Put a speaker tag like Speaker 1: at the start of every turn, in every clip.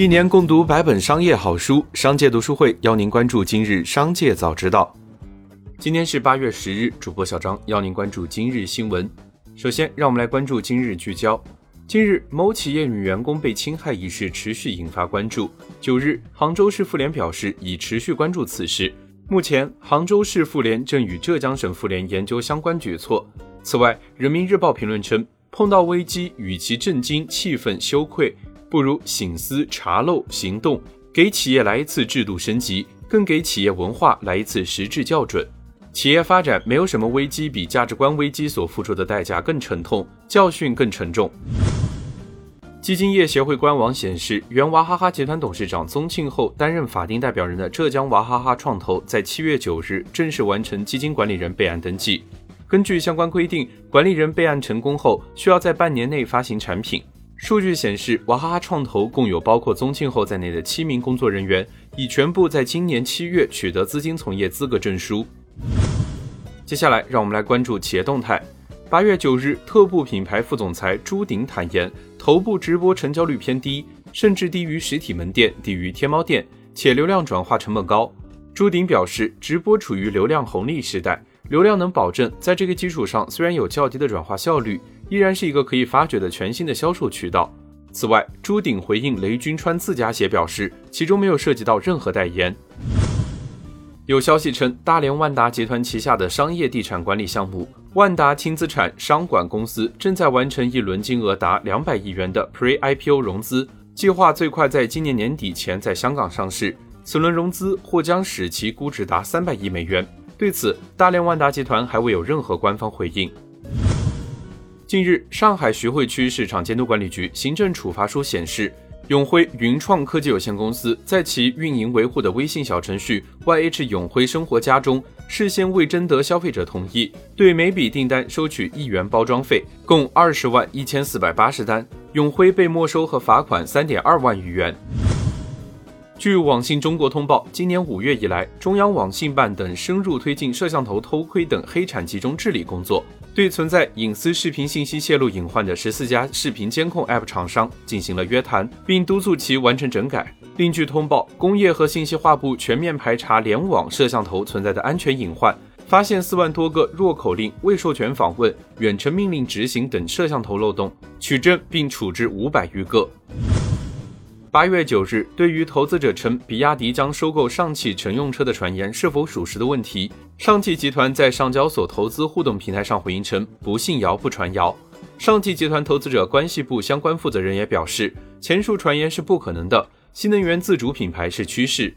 Speaker 1: 一年共读百本商业好书，商界读书会邀您关注今日商界早知道。今天是八月十日，主播小张邀您关注今日新闻。首先，让我们来关注今日聚焦。近日，某企业女员工被侵害一事持续引发关注。九日，杭州市妇联表示已持续关注此事。目前，杭州市妇联正与浙江省妇联研究相关举措。此外，《人民日报》评论称，碰到危机，与其震惊、气愤、羞愧。不如醒思、查漏、行动，给企业来一次制度升级，更给企业文化来一次实质校准。企业发展没有什么危机比价值观危机所付出的代价更沉痛，教训更沉重。基金业协会官网显示，原娃哈哈集团董事长宗庆后担任法定代表人的浙江娃哈哈创投在七月九日正式完成基金管理人备案登记。根据相关规定，管理人备案成功后，需要在半年内发行产品。数据显示，娃哈哈创投共有包括宗庆后在内的七名工作人员，已全部在今年七月取得资金从业资格证书。接下来，让我们来关注企业动态。八月九日，特步品牌副总裁朱鼎坦言，头部直播成交率偏低，甚至低于实体门店，低于天猫店，且流量转化成本高。朱鼎表示，直播处于流量红利时代，流量能保证在这个基础上，虽然有较低的转化效率。依然是一个可以发掘的全新的销售渠道。此外，朱鼎回应雷军穿自家鞋表示，其中没有涉及到任何代言。有消息称，大连万达集团旗下的商业地产管理项目万达轻资产商管公司正在完成一轮金额达两百亿元的 Pre-IPO 融资，计划最快在今年年底前在香港上市。此轮融资或将使其估值达三百亿美元。对此，大连万达集团还未有任何官方回应。近日，上海徐汇区市场监督管理局行政处罚书显示，永辉云创科技有限公司在其运营维护的微信小程序 YH 永辉生活家中，事先未征得消费者同意，对每笔订单收取一元包装费，共二十万一千四百八十单，永辉被没收和罚款三点二万余元。据网信中国通报，今年五月以来，中央网信办等深入推进摄像头偷窥等黑产集中治理工作。对存在隐私视频信息泄露隐患的十四家视频监控 App 厂商进行了约谈，并督促其完成整改。另据通报，工业和信息化部全面排查联网摄像头存在的安全隐患，发现四万多个弱口令、未授权访问、远程命令执行等摄像头漏洞，取证并处置五百余个。八月九日，对于投资者称比亚迪将收购上汽乘用车的传言是否属实的问题，上汽集团在上交所投资互动平台上回应称：“不信谣，不传谣。”上汽集团投资者关系部相关负责人也表示，前述传言是不可能的，新能源自主品牌是趋势。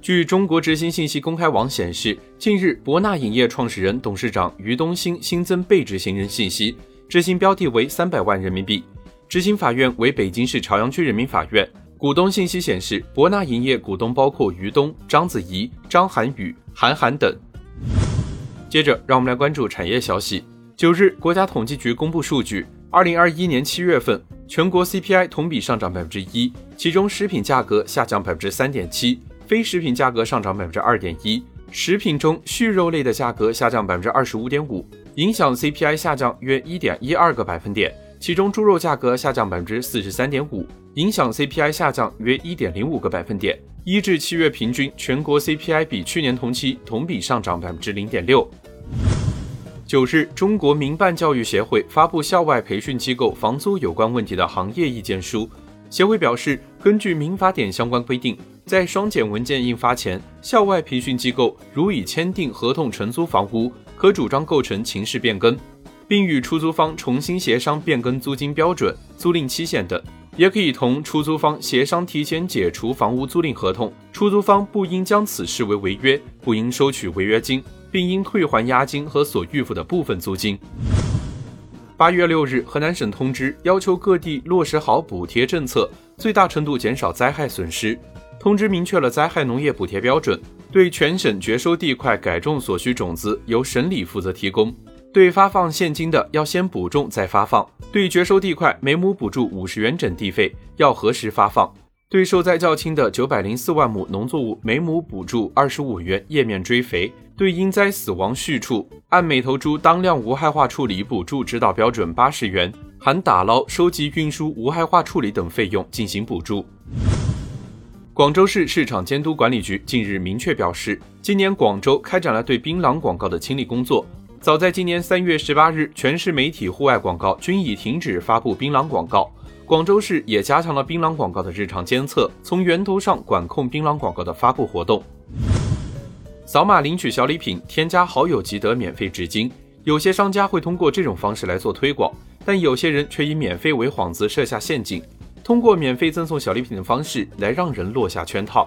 Speaker 1: 据中国执行信息公开网显示，近日博纳影业创始人、董事长于东兴新增被执行人信息，执行标的为三百万人民币。执行法院为北京市朝阳区人民法院。股东信息显示，博纳营业股东包括于东、章子怡、张涵予、韩寒等。接着，让我们来关注产业消息。九日，国家统计局公布数据，二零二一年七月份，全国 CPI 同比上涨百分之一，其中食品价格下降百分之三点七，非食品价格上涨百分之二点一。食品中，畜肉类的价格下降百分之二十五点五，影响 CPI 下降约一点一二个百分点。其中猪肉价格下降百分之四十三点五，影响 CPI 下降约一点零五个百分点。一至七月平均，全国 CPI 比去年同期同比上涨百分之零点六。九日，中国民办教育协会发布校外培训机构房租有关问题的行业意见书。协会表示，根据民法典相关规定，在双减文件印发前，校外培训机构如已签订合同承租房屋，可主张构成情势变更。并与出租方重新协商变更租金标准、租赁期限等，也可以同出租方协商提前解除房屋租赁合同。出租方不应将此视为违约，不应收取违约金，并应退还押金和所预付的部分租金。八月六日，河南省通知要求各地落实好补贴政策，最大程度减少灾害损失。通知明确了灾害农业补贴标准，对全省绝收地块改种所需种子由省里负责提供。对发放现金的，要先补种再发放；对绝收地块，每亩补助五十元整地费，要核实发放；对受灾较轻的九百零四万亩农作物，每亩补助二十五元叶面追肥；对因灾死亡畜畜，按每头猪当量无害化处理补助指导标准八十元；含打捞、收集、运输、无害化处理等费用进行补助。广州市市场监督管理局近日明确表示，今年广州开展了对槟榔广告的清理工作。早在今年三月十八日，全市媒体户外广告均已停止发布槟榔广告。广州市也加强了槟榔广告的日常监测，从源头上管控槟榔广告的发布活动。扫码领取小礼品，添加好友即得免费纸巾。有些商家会通过这种方式来做推广，但有些人却以免费为幌子设下陷阱。通过免费赠送小礼品的方式来让人落下圈套。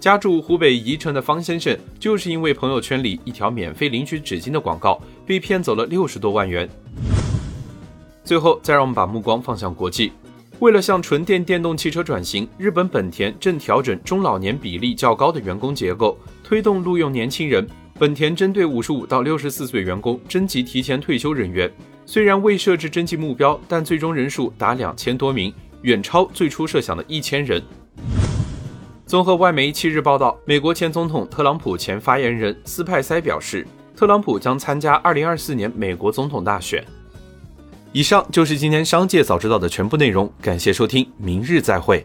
Speaker 1: 家住湖北宜城的方先生，就是因为朋友圈里一条免费领取纸巾的广告，被骗走了六十多万元。最后，再让我们把目光放向国际。为了向纯电电动汽车转型，日本本田正调整中老年比例较高的员工结构，推动录用年轻人。本田针对五十五到六十四岁员工征集提前退休人员，虽然未设置征集目标，但最终人数达两千多名。远超最初设想的一千人。综合外媒七日报道，美国前总统特朗普前发言人斯派塞表示，特朗普将参加二零二四年美国总统大选。以上就是今天商界早知道的全部内容，感谢收听，明日再会。